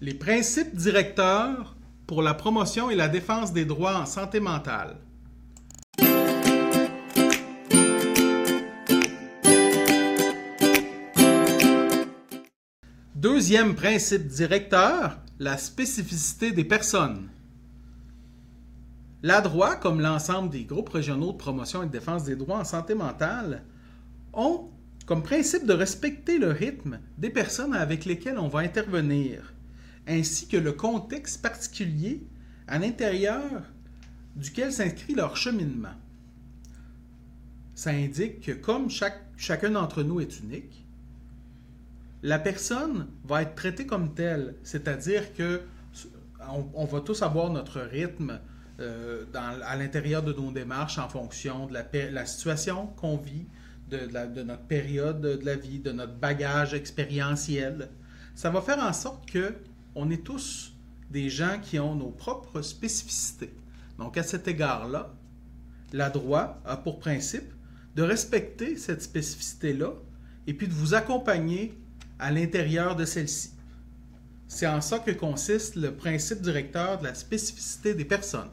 Les principes directeurs pour la promotion et la défense des droits en santé mentale. Deuxième principe directeur, la spécificité des personnes. La droit, comme l'ensemble des groupes régionaux de promotion et de défense des droits en santé mentale, ont comme principe de respecter le rythme des personnes avec lesquelles on va intervenir ainsi que le contexte particulier à l'intérieur duquel s'inscrit leur cheminement. Ça indique que comme chacun d'entre nous est unique, la personne va être traitée comme telle, c'est-à-dire que on, va tous avoir notre rythme euh, à l'intérieur de nos démarches en fonction de la, situation qu'on vit, de, de, notre période de la vie, de notre bagage expérientiel. Ça va faire en sorte que on est tous des gens qui ont nos propres spécificités. Donc à cet égard-là, la droit a pour principe de respecter cette spécificité-là et puis de vous accompagner à l'intérieur de celle-ci. C'est en ça que consiste le principe directeur de la spécificité des personnes.